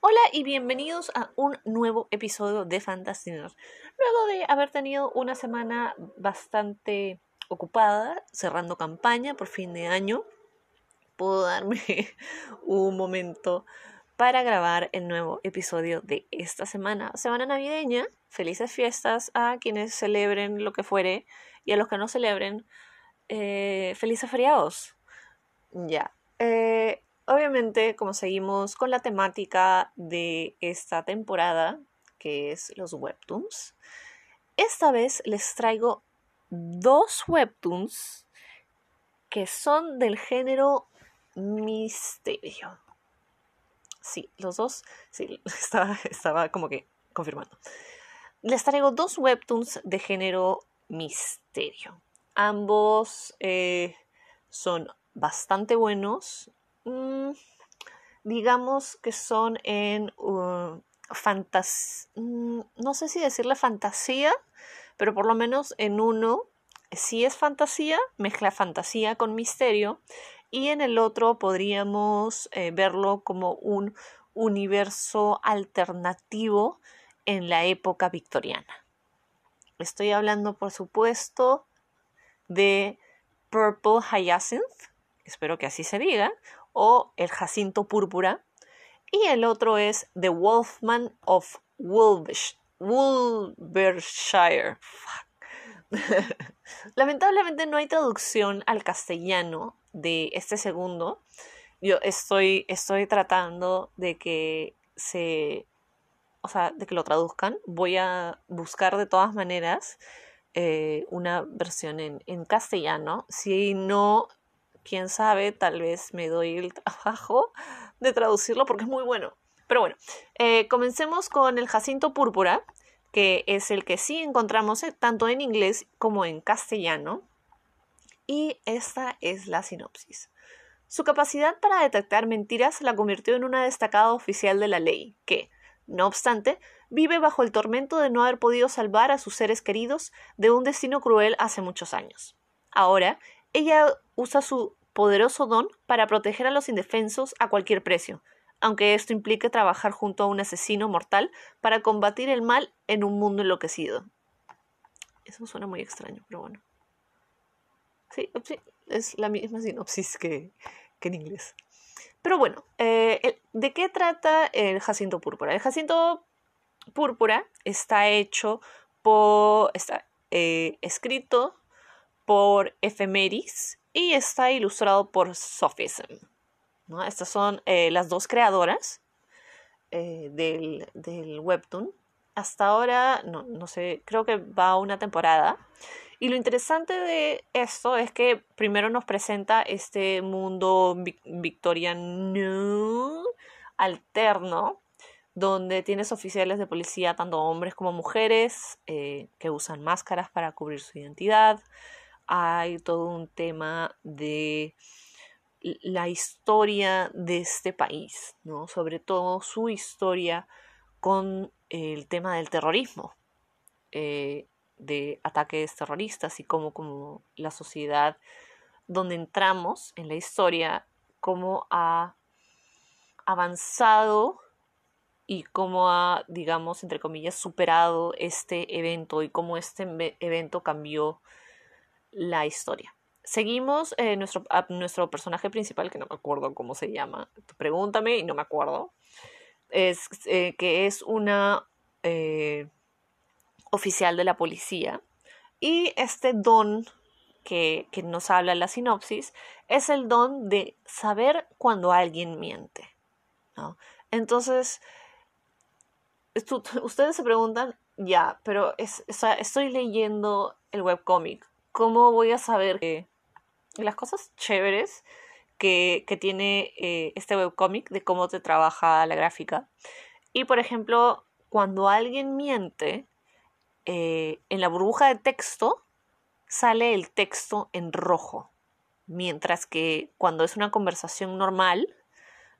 Hola y bienvenidos a un nuevo episodio de Fantasy Luego de haber tenido una semana bastante ocupada, cerrando campaña por fin de año, puedo darme un momento para grabar el nuevo episodio de esta semana, semana navideña. Felices fiestas a quienes celebren lo que fuere y a los que no celebren, eh, felices feriados. Ya. Eh, obviamente, como seguimos con la temática de esta temporada, que es los webtoons, esta vez les traigo dos webtoons que son del género misterio. Sí, los dos, sí, estaba, estaba como que confirmando. Les traigo dos webtoons de género misterio. Ambos eh, son bastante buenos. Mm, digamos que son en uh, fantasía, mm, no sé si decirle fantasía, pero por lo menos en uno sí es fantasía, mezcla fantasía con misterio, y en el otro podríamos eh, verlo como un universo alternativo en la época victoriana. Estoy hablando, por supuesto, de Purple Hyacinth, espero que así se diga, o el jacinto púrpura, y el otro es The Wolfman of Wolvershire. Lamentablemente no hay traducción al castellano de este segundo. Yo estoy, estoy tratando de que se. O sea, de que lo traduzcan. Voy a buscar de todas maneras eh, una versión en, en castellano. Si no, quién sabe, tal vez me doy el trabajo de traducirlo porque es muy bueno. Pero bueno, eh, comencemos con el Jacinto Púrpura, que es el que sí encontramos eh, tanto en inglés como en castellano. Y esta es la sinopsis. Su capacidad para detectar mentiras la convirtió en una destacada oficial de la ley, que, no obstante, vive bajo el tormento de no haber podido salvar a sus seres queridos de un destino cruel hace muchos años. Ahora, ella usa su poderoso don para proteger a los indefensos a cualquier precio, aunque esto implique trabajar junto a un asesino mortal para combatir el mal en un mundo enloquecido. Eso suena muy extraño, pero bueno. Sí, es la misma sinopsis que, en inglés. Pero bueno, eh, ¿de qué trata el Jacinto Púrpura? El Jacinto Púrpura está hecho por, está eh, escrito por Ephemeris y está ilustrado por Sophism. ¿no? Estas son eh, las dos creadoras del, del, webtoon. Hasta ahora, no, no sé, creo que va una temporada. Y lo interesante de esto es que primero nos presenta este mundo victoriano alterno, donde tienes oficiales de policía, tanto hombres como mujeres, eh, que usan máscaras para cubrir su identidad. Hay todo un tema de la historia de este país, ¿no? sobre todo su historia con el tema del terrorismo. Eh, de ataques terroristas y cómo como la sociedad donde entramos en la historia, cómo ha avanzado y cómo ha, digamos, entre comillas, superado este evento y cómo este evento cambió la historia. Seguimos eh, nuestro, a nuestro personaje principal, que no me acuerdo cómo se llama, pregúntame y no me acuerdo, es, eh, que es una eh, oficial de la policía. Y este don que, nos habla la sinopsis es el don de saber cuando alguien miente. Entonces, ustedes se preguntan, ya, pero es, estoy leyendo el webcómic. ¿Cómo voy a saber que las cosas chéveres que, tiene eh, este webcómic de cómo te trabaja la gráfica? Y por ejemplo, cuando alguien miente, eh, en la burbuja de texto sale el texto en rojo, mientras que cuando es una conversación normal,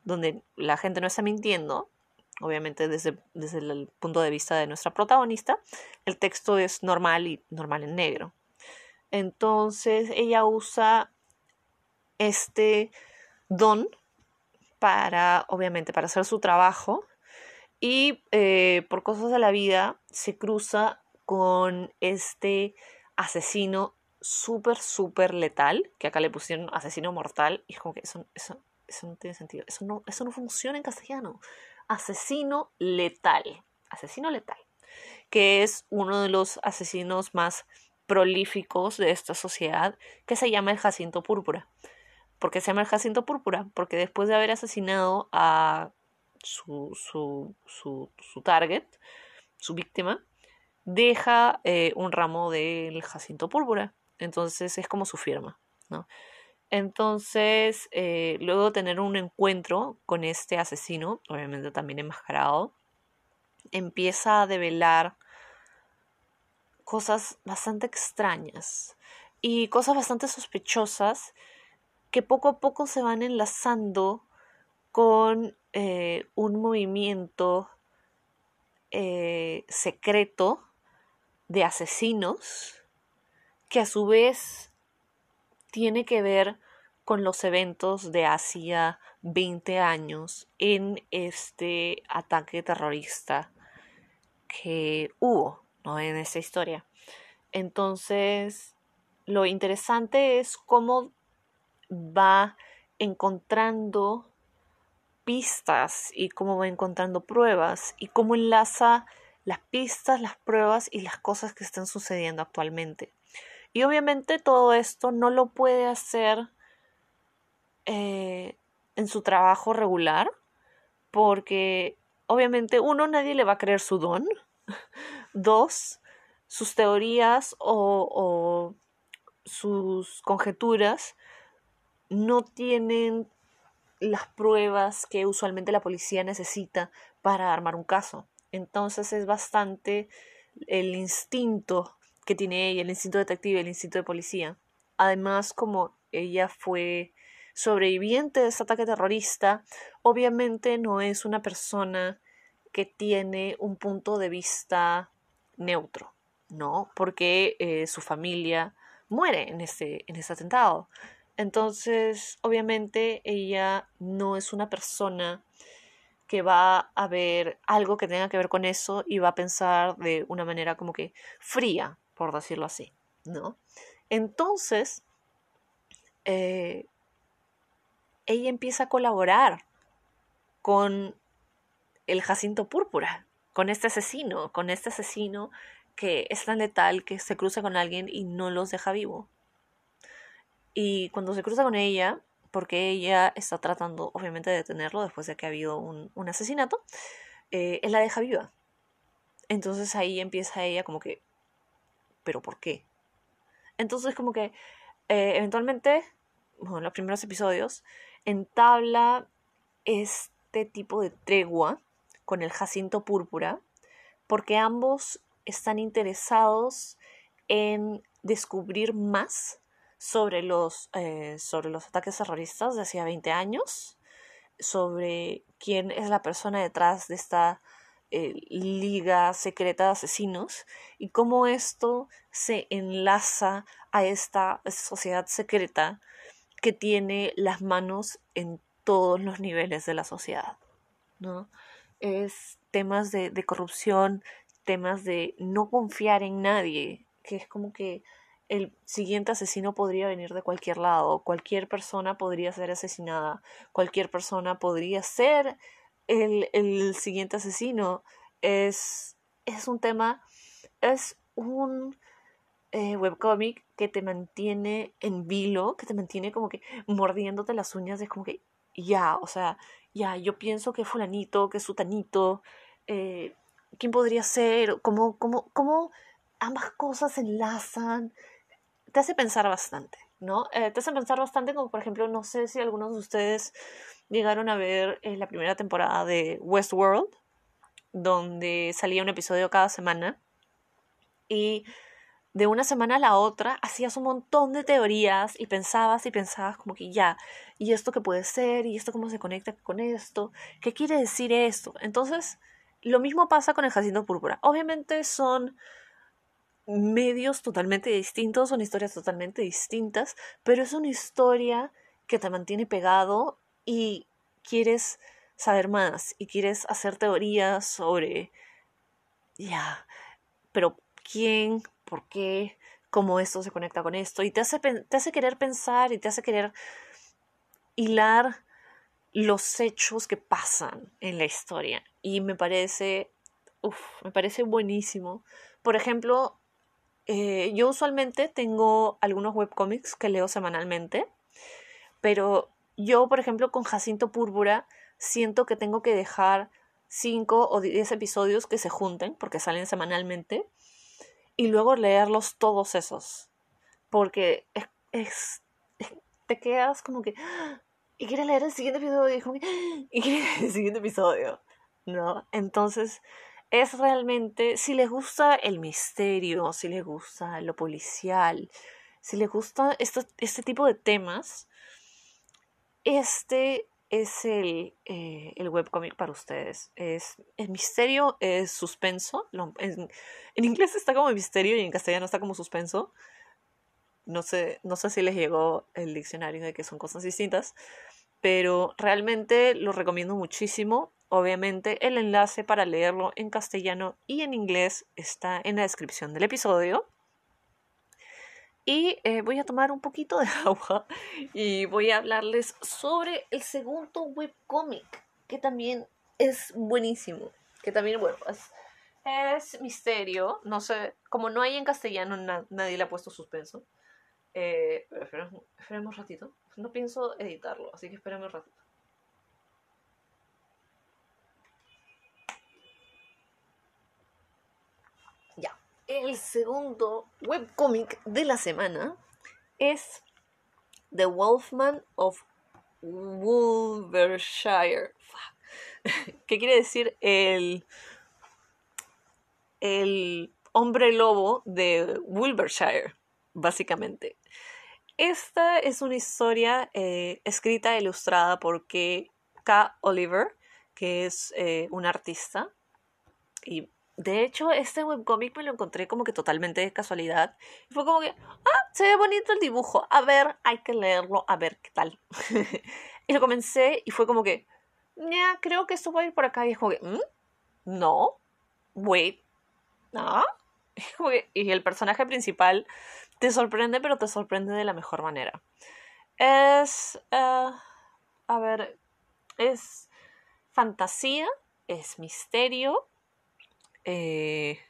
donde la gente no está mintiendo, obviamente desde, desde el punto de vista de nuestra protagonista, el texto es normal y normal en negro. Entonces ella usa este don para, obviamente, para hacer su trabajo Y eh, por cosas de la vida se cruza con este asesino súper, súper letal, que acá le pusieron asesino mortal, y es como que eso, eso, eso no tiene sentido, eso no, eso no funciona en castellano. Asesino letal, asesino letal, que es uno de los asesinos más prolíficos de esta sociedad, que se llama el Jacinto Púrpura. ¿Por qué se llama el Jacinto Púrpura? Porque después de haber asesinado a su, su, su, target, su víctima, deja eh, un ramo del Jacinto Púrpura. Entonces es como su firma, ¿no? Entonces, eh, luego de tener un encuentro con este asesino, obviamente también enmascarado, empieza a develar cosas bastante extrañas y cosas bastante sospechosas que poco a poco se van enlazando con eh, un movimiento eh, secreto de asesinos que a su vez tiene que ver con los eventos de hacía 20 años en este ataque terrorista que hubo en esa historia. Entonces, lo interesante es cómo va encontrando pistas y cómo va encontrando pruebas y cómo enlaza las pistas, las pruebas y las cosas que están sucediendo actualmente. Y obviamente todo esto no lo puede hacer eh, en su trabajo regular, porque obviamente uno, nadie le va a creer su don. Dos, sus teorías o, sus conjeturas no tienen las pruebas que usualmente la policía necesita para armar un caso. Entonces es bastante el instinto que tiene ella, el instinto detective, el instinto de policía. Además, como ella fue sobreviviente de ese ataque terrorista, obviamente no es una persona que tiene un punto de vista neutro, ¿no? Porque eh, su familia muere en ese, en ese atentado. Entonces, obviamente, ella no es una persona que va a ver algo que tenga que ver con eso y va a pensar de una manera como que fría, por decirlo así, ¿no? Entonces, eh, ella empieza a colaborar con el Jacinto Púrpura, con este asesino, con este asesino que es tan letal que se cruza con alguien y no los deja vivo. Y cuando se cruza con ella, porque ella está tratando obviamente de detenerlo después de que ha habido un, asesinato, eh, él la deja viva. Entonces ahí empieza ella como que, ¿pero por qué? Entonces como que eh, eventualmente, bueno, en los primeros episodios, entabla este tipo de tregua con el Jacinto Púrpura, porque ambos están interesados en descubrir más sobre los, eh, sobre los ataques terroristas de hacía 20 años, sobre quién es la persona detrás de esta eh, liga secreta de asesinos y cómo esto se enlaza a esta sociedad secreta que tiene las manos en todos los niveles de la sociedad. ¿no? Es temas de, de corrupción, temas de no confiar en nadie, que es como que el siguiente asesino podría venir de cualquier lado, cualquier persona podría ser asesinada, cualquier persona podría ser el, el siguiente asesino. Es, es un tema, es un eh, webcomic que te mantiene en vilo, que te mantiene como que mordiéndote las uñas, es como que ya, o sea, ya, yo pienso que fulanito, que sutanito, eh, ¿quién podría ser? ¿Cómo, cómo, cómo ambas cosas enlazan? te hace pensar bastante, ¿no? Eh, te hace pensar bastante como, por ejemplo, no sé si algunos de ustedes llegaron a ver eh, la primera temporada de Westworld, donde salía un episodio cada semana y de una semana a la otra hacías un montón de teorías y pensabas y pensabas como que ya, ¿y esto qué puede ser? ¿Y esto cómo se conecta con esto? ¿Qué quiere decir esto? Entonces, lo mismo pasa con el Jacinto Púrpura. Obviamente son medios totalmente distintos, son historias totalmente distintas, pero es una historia que te mantiene pegado y quieres saber más y quieres hacer teorías sobre, ya, pero ¿quién? ¿Por qué? ¿Cómo esto se conecta con esto? Y te hace, te hace querer pensar y te hace querer hilar los hechos que pasan en la historia. Y me parece, me parece buenísimo. Por ejemplo, eh, yo usualmente tengo algunos webcomics que leo semanalmente, pero yo, por ejemplo, con Jacinto Púrpura, siento que tengo que dejar 5 o 10 episodios que se junten, porque salen semanalmente, y luego leerlos todos esos. Porque es, te quedas como que, y quieres leer el siguiente episodio, y, quieres leer el siguiente episodio, ¿no? Entonces, es realmente, si les gusta el misterio, si les gusta lo policial, si les gusta este tipo de temas, este es el, eh, el webcomic para ustedes. Es, el misterio, es suspenso. en, inglés está como misterio y en castellano está como suspenso. No sé, no sé si les llegó el diccionario de que son cosas distintas, pero realmente lo recomiendo muchísimo. Obviamente el enlace para leerlo en castellano y en inglés está en la descripción del episodio. Y eh, voy a tomar un poquito de agua y voy a hablarles sobre el segundo webcomic, que también es buenísimo. Que también, bueno, es, misterio. No sé, como no hay en castellano, nadie le ha puesto suspenso. Eh, esperemos un ratito. No pienso editarlo, así que esperemos un ratito. El segundo webcomic de la semana es The Wolfman of Wolvershire. ¿Qué quiere decir el, el hombre lobo de Wolvershire? Básicamente. Esta es una historia eh, escrita e ilustrada por K. Oliver, que es eh, un artista y de hecho, este webcomic me lo encontré como que totalmente de casualidad. Fue como que, ah, se ve bonito el dibujo. A ver, hay que leerlo, a ver qué tal. y lo comencé y fue como que, ya, creo que esto va a ir por acá. Y es como que, ¿Mm? no, wait, ¿ah? Y, el personaje principal te sorprende, pero te sorprende de la mejor manera. Es, eh, a ver, es fantasía, es misterio eh,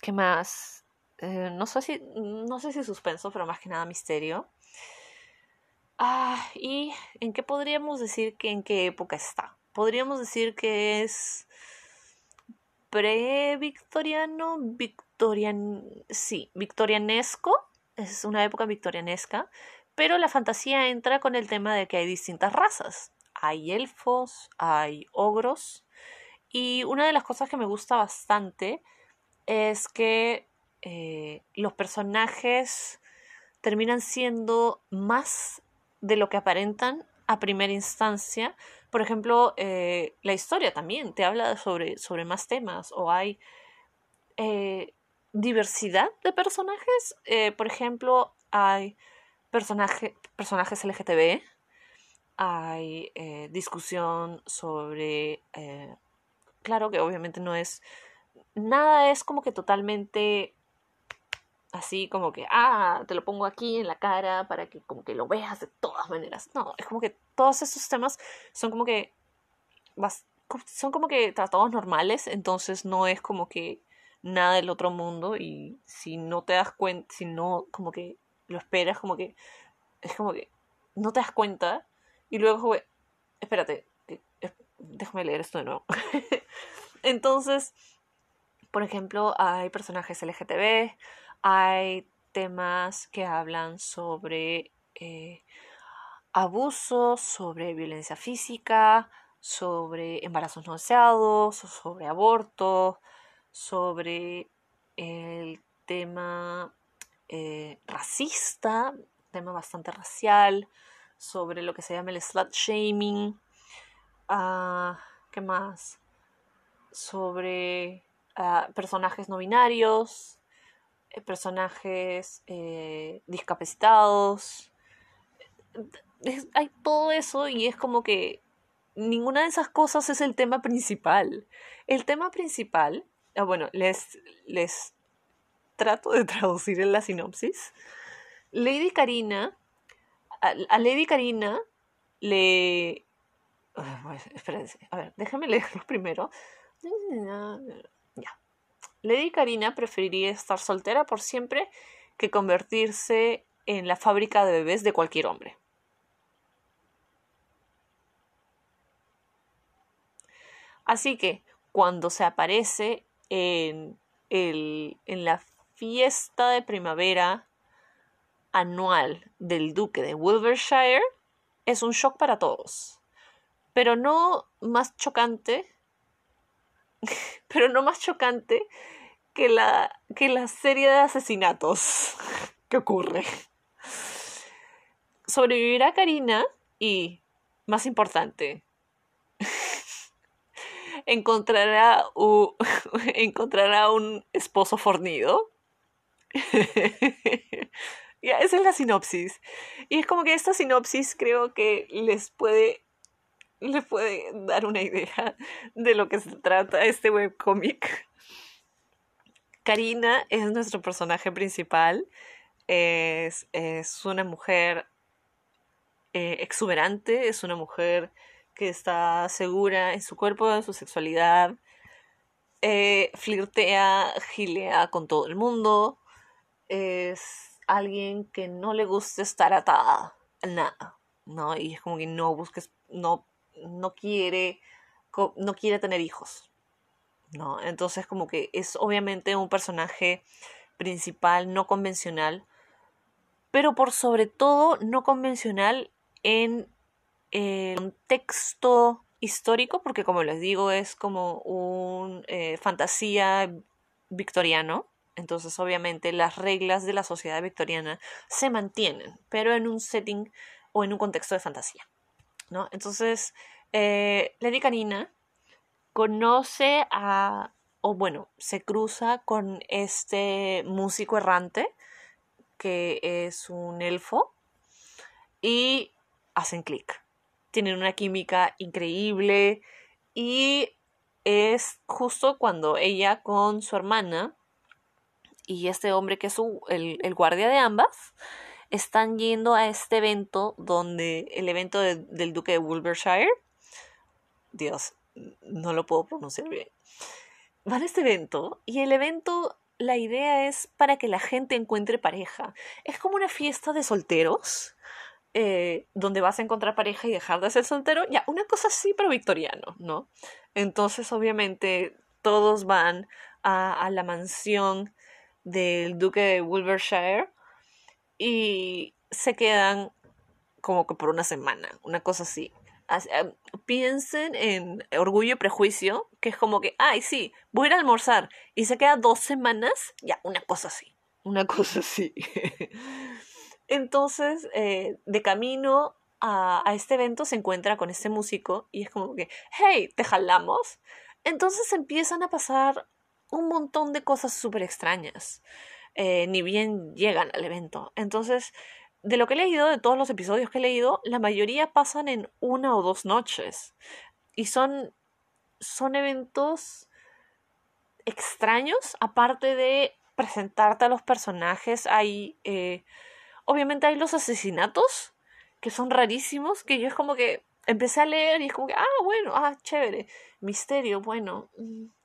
¿Qué más? Eh, no, sé si, no sé si suspenso, pero más que nada misterio. Ah, ¿Y en qué podríamos decir que en qué época está? Podríamos decir que es pre-victoriano, victorian, sí, victorianesco, es una época victorianesca, pero la fantasía entra con el tema de que hay distintas razas. Hay elfos, hay ogros, y una de las cosas que me gusta bastante es que eh, los personajes terminan siendo más de lo que aparentan a primera instancia. Por ejemplo, eh, la historia también te habla sobre, sobre más temas o hay eh, diversidad de personajes. por ejemplo, hay personajes LGTB, hay discusión sobre claro que obviamente no es, nada es como que totalmente así como que, ah, te lo pongo aquí en la cara para que como que lo veas de todas maneras. No, es como que todos estos temas son como que, son como que tratados normales, entonces no es como que nada del otro mundo y si no te das cuenta, si no como que lo esperas, como que es como que no te das cuenta y luego, espérate, déjame leer esto de nuevo. Entonces, por ejemplo, hay personajes LGTB, hay temas que hablan sobre eh, abusos, sobre violencia física, sobre embarazos no deseados, sobre aborto, sobre el tema eh, racista, tema bastante racial, sobre lo que se llama el slut shaming, Ah, ¿Qué más? Sobre ah, personajes no binarios, eh, personajes eh, discapacitados. hay todo eso y es como que ninguna de esas cosas es el tema principal. El tema principal, ah, bueno, les, les trato de traducir en la sinopsis. Lady Karina, a, Lady Karina le... espérense, a ver, déjame leerlo primero. Ya. Lady Karina preferiría estar soltera por siempre que convertirse en la fábrica de bebés de cualquier hombre. Así que cuando se aparece en, en la fiesta de primavera anual del duque de Wiltshire, es un shock para todos. Pero no más chocante, pero no más chocante que la, que la serie de asesinatos que ocurre. Sobrevivirá Karina y, más importante, encontrará, encontrará un esposo fornido. ya, esa es la sinopsis. Y es como que esta sinopsis creo que les puede les puede dar una idea de lo que se trata este webcomic. Karina es nuestro personaje principal. Es, es una mujer eh, exuberante, es una mujer que está segura en su cuerpo, en su sexualidad, eh, flirtea, gilea con todo el mundo, es alguien que no le gusta estar atada a nada, ¿no? Y es como que no busques, no, no quiere, no quiere tener hijos, ¿no? Entonces como que es obviamente un personaje principal no convencional, pero por sobre todo no convencional en un texto histórico, porque como les digo, es como un eh, fantasía victoriano. Entonces, obviamente, las reglas de la sociedad victoriana se mantienen, pero en un setting o en un contexto de fantasía. ¿No? Entonces, eh, Lady Canina conoce a, o bueno, se cruza con este músico errante, que es un elfo, y hacen clic tienen una química increíble y es justo cuando ella con su hermana y este hombre que es el, guardia de ambas están yendo a este evento donde el evento del duque de Wiltshire Dios, no lo puedo pronunciar bien. Van a este evento y el evento, la idea es para que la gente encuentre pareja. Es como una fiesta de solteros, eh, donde vas a encontrar pareja y dejar de ser soltero, ya, una cosa así, pero victoriano, ¿no? Entonces, obviamente, todos van a, la mansión del duque de Wiltshire y se quedan como que por una semana, una cosa así. Eh, piensen en orgullo y prejuicio, que es como que, ay, sí, voy a ir a almorzar y se queda dos semanas, ya, una cosa así, una cosa así. Entonces, eh, de camino a, este evento se encuentra con este músico y es como que, hey, te jalamos. Entonces empiezan a pasar un montón de cosas súper extrañas. Eh, ni bien llegan al evento. Entonces, de lo que he leído, de todos los episodios que he leído, la mayoría pasan en una o dos noches. Y son, son eventos extraños, aparte de presentarte a los personajes, hay eh, obviamente hay los asesinatos, que son rarísimos, que yo es como que empecé a leer y es como que, ah, bueno, ah, chévere, misterio, bueno,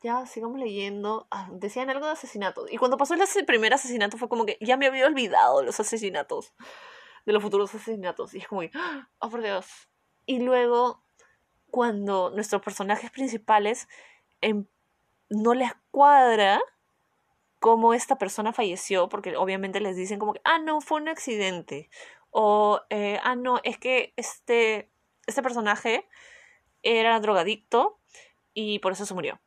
ya sigamos leyendo. Ah, decían algo de asesinatos. Y cuando pasó el primer asesinato fue como que ya me había olvidado los asesinatos, de los futuros asesinatos. Y es como que, oh, por Dios. Y luego, cuando nuestros personajes principales em, no les cuadra cómo esta persona falleció, porque obviamente les dicen como que, ah, no, fue un accidente. O, eh, ah, no, es que este, este personaje era drogadicto y por eso se murió.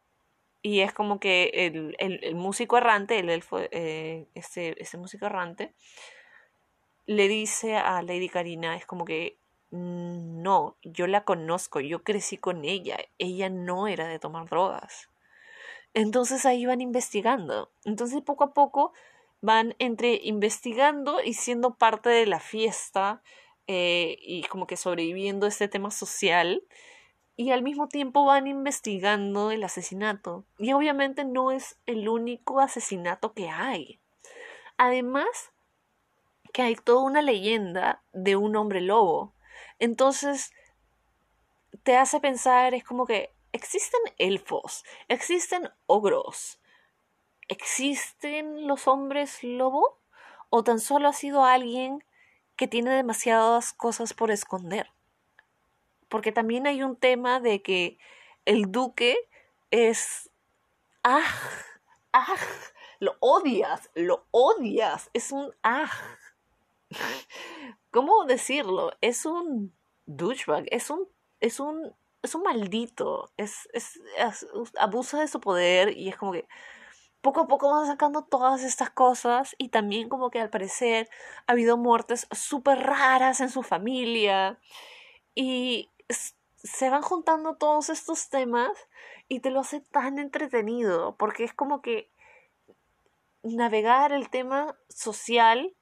Y es como que el, músico errante, el elfo, eh, músico errante, le dice a Lady Karina, es como que, mm, no, yo la conozco, yo crecí con ella, ella no era de tomar drogas. Entonces ahí van investigando. Entonces poco a poco van entre investigando y siendo parte de la fiesta eh, y como que sobreviviendo este tema social y al mismo tiempo van investigando el asesinato. Y obviamente no es el único asesinato que hay. Además, que hay toda una leyenda de un hombre lobo. Entonces, te hace pensar, es como que existen elfos, existen ogros, existen los hombres lobo, o tan solo ha sido alguien que tiene demasiadas cosas por esconder porque también hay un tema de que el duque es... ¡Ah! ¡Ah! Lo odias, lo odias, es un... ¡Ah! ¿Cómo decirlo? Es un douchebag, es un... Es un es un maldito, es, es, abusa de su poder y es como que poco a poco van sacando todas estas cosas y también como que al parecer ha habido muertes súper raras en su familia y se van juntando todos estos temas y te lo hace tan entretenido, porque es como que navegar el tema social,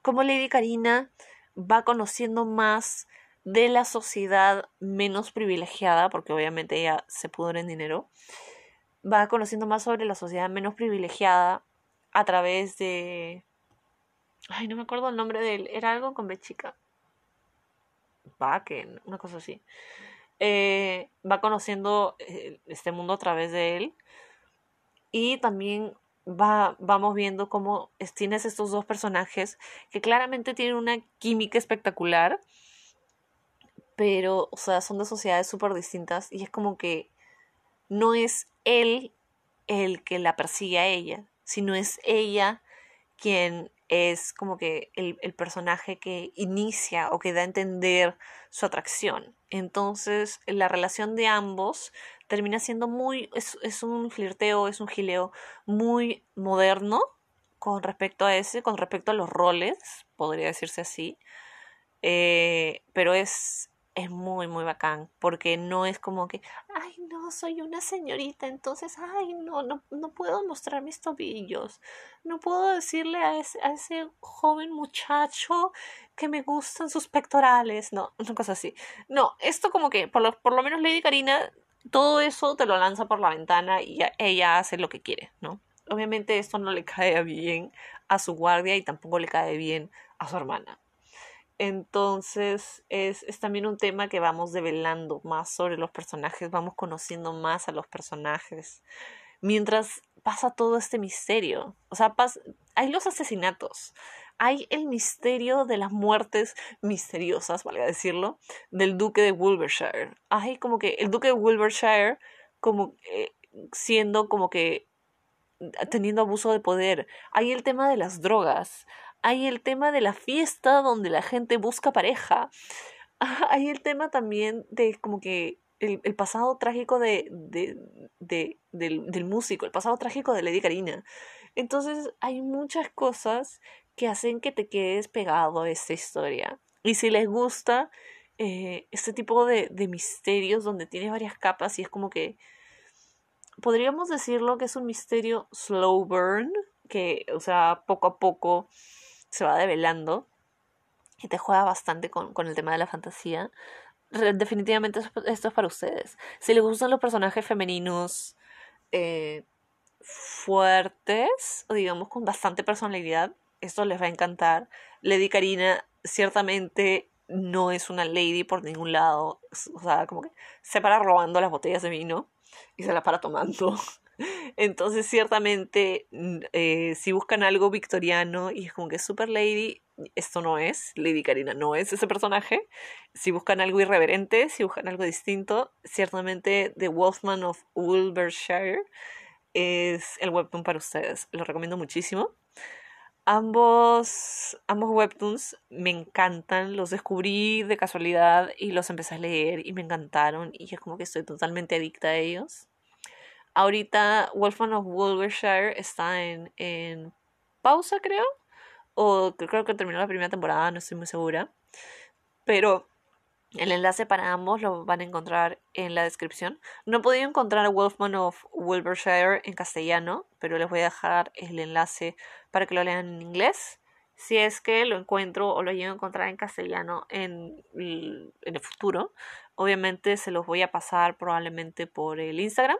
como Lady Karina va conociendo más de la sociedad menos privilegiada, porque obviamente ella se pudre en dinero, va conociendo más sobre la sociedad menos privilegiada a través de... Ay, no me acuerdo el nombre de él, era algo con B chica. Backen, una cosa así. Eh, va conociendo eh, este mundo a través de él. Y también va, vamos viendo cómo tienes estos dos personajes que claramente tienen una química espectacular, pero, o sea, son de sociedades súper distintas y es como que no es él el que la persigue a ella, sino es ella quien es como que el, personaje que inicia o que da a entender su atracción. Entonces, la relación de ambos termina siendo muy, es, un flirteo, es un gileo muy moderno con respecto a ese, con respecto a los roles, podría decirse así. Eh, pero es, es muy, muy bacán, porque no es como que, ay, no, soy una señorita, entonces, ay, no, no, no puedo mostrar mis tobillos, no puedo decirle a ese, a ese joven muchacho que me gustan sus pectorales, no, una cosa así. No, esto como que, por lo, por lo menos Lady Karina, todo eso te lo lanza por la ventana y ella hace lo que quiere, ¿no? Obviamente esto no le cae bien a su guardia y tampoco le cae bien a su hermana. Entonces es, también un tema que vamos develando más sobre los personajes, vamos conociendo más a los personajes, mientras pasa todo este misterio. O sea, hay los asesinatos, hay el misterio de las muertes misteriosas, valga decirlo, del duque de Wilbershire. Hay como que el duque de Wilbershire como eh, siendo como que teniendo abuso de poder. Hay el tema de las drogas hay el tema de la fiesta donde la gente busca pareja. Hay el tema también de como que el, pasado trágico de, del, músico, el pasado trágico de Lady Karina. Entonces hay muchas cosas que hacen que te quedes pegado a esta historia. Y si les gusta eh, este tipo de, de misterios donde tiene varias capas y es como que podríamos decirlo que es un misterio slow burn, que, o sea, poco a poco se va develando y te juega bastante con, el tema de la fantasía. definitivamente esto es para ustedes. Si les gustan los personajes femeninos eh, fuertes, o digamos con bastante personalidad, esto les va a encantar. Lady Karina ciertamente no es una lady por ningún lado. O sea, como que se para robando las botellas de vino y se las para tomando. Entonces, ciertamente, eh, si buscan algo victoriano y es como que Super Lady, esto no es, Lady Karina no es ese personaje. Si buscan algo irreverente, si buscan algo distinto, ciertamente The Wolfman of Wilbershire es el webtoon para ustedes. Lo recomiendo muchísimo. Ambos, ambos webtoons me encantan, los descubrí de casualidad y los empecé a leer y me encantaron y es como que estoy totalmente adicta a ellos. Ahorita Wolfman of Wilbershire está en, en pausa, creo. O creo que terminó la primera temporada, no estoy muy segura. Pero el enlace para ambos lo van a encontrar en la descripción. No he podido encontrar Wolfman of Wilbershire en castellano, pero les voy a dejar el enlace para que lo lean en inglés. Si es que lo encuentro o lo llego a encontrar en castellano en, en el futuro, obviamente se los voy a pasar probablemente por el Instagram,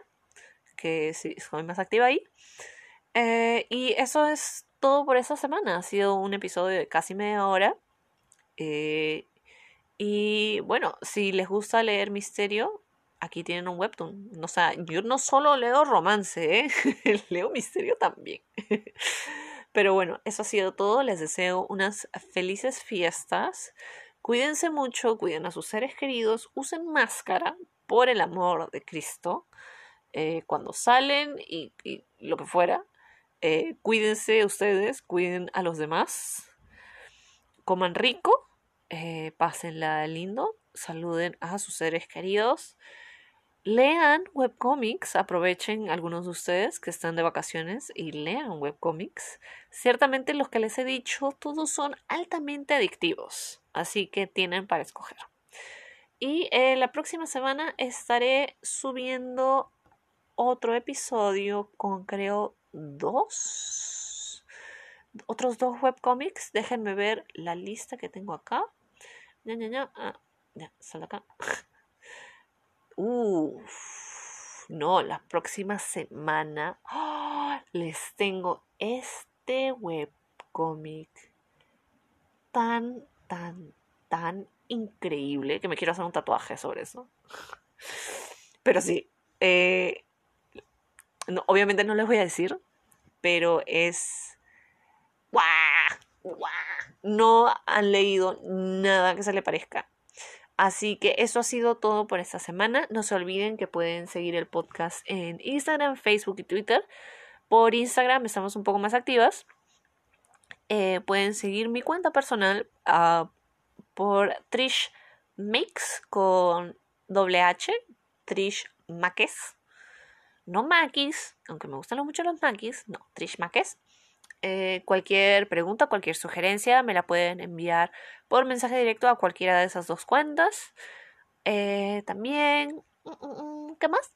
que soy más activa ahí. Eh, y eso es todo por esta semana. Ha sido un episodio de casi media hora. Eh, y bueno, si les gusta leer misterio, aquí tienen un webtoon. O sea, yo no solo leo romance, ¿eh? leo misterio también. Pero bueno, eso ha sido todo. Les deseo unas felices fiestas. Cuídense mucho, cuiden a sus seres queridos, usen máscara por el amor de Cristo. Eh, cuando salen y, lo que fuera. Eh, cuídense ustedes, cuiden a los demás. Coman rico, eh, pásenla lindo, saluden a sus seres queridos. Lean webcomics, aprovechen algunos de ustedes que están de vacaciones y lean webcomics. Ciertamente los que les he dicho, todos son altamente adictivos, así que tienen para escoger. Y eh, la próxima semana estaré subiendo otro episodio con creo dos, otros dos webcomics. Déjenme ver la lista que tengo acá. Ya, ya, ya. Ah, ya, sal acá. Uf, no, la próxima semana ¡ah! les tengo este webcomic tan, tan, tan increíble que me quiero hacer un tatuaje sobre eso. Pero sí, eh, obviamente no les voy a decir, pero es... ¡Guau! No han leído nada que se le parezca. Así que eso ha sido todo por esta semana. No se olviden que pueden seguir el podcast en Instagram, Facebook y Twitter. Por Instagram estamos un poco más activas. Eh, pueden seguir mi cuenta personal uh, por Trish Mix con doble H, Trish Maques. No Maquis, aunque me gustan mucho los Maquis, no, Trish Maques. Eh, cualquier pregunta, cualquier sugerencia me la pueden enviar por mensaje directo a cualquiera de esas dos cuentas. Eh, también, mm, mm, mm, ¿qué más?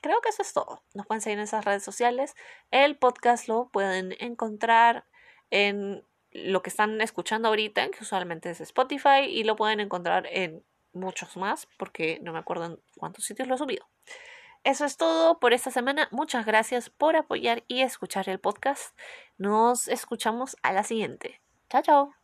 Creo que eso es todo. Nos pueden seguir en esas redes sociales. El podcast lo pueden encontrar en lo que están escuchando ahorita, que usualmente es Spotify, y lo pueden encontrar en muchos más, porque no me acuerdo en cuántos sitios lo he subido. Eso es todo por esta semana. Muchas gracias por apoyar y escuchar el podcast. Nos escuchamos a la siguiente. Chao, chao.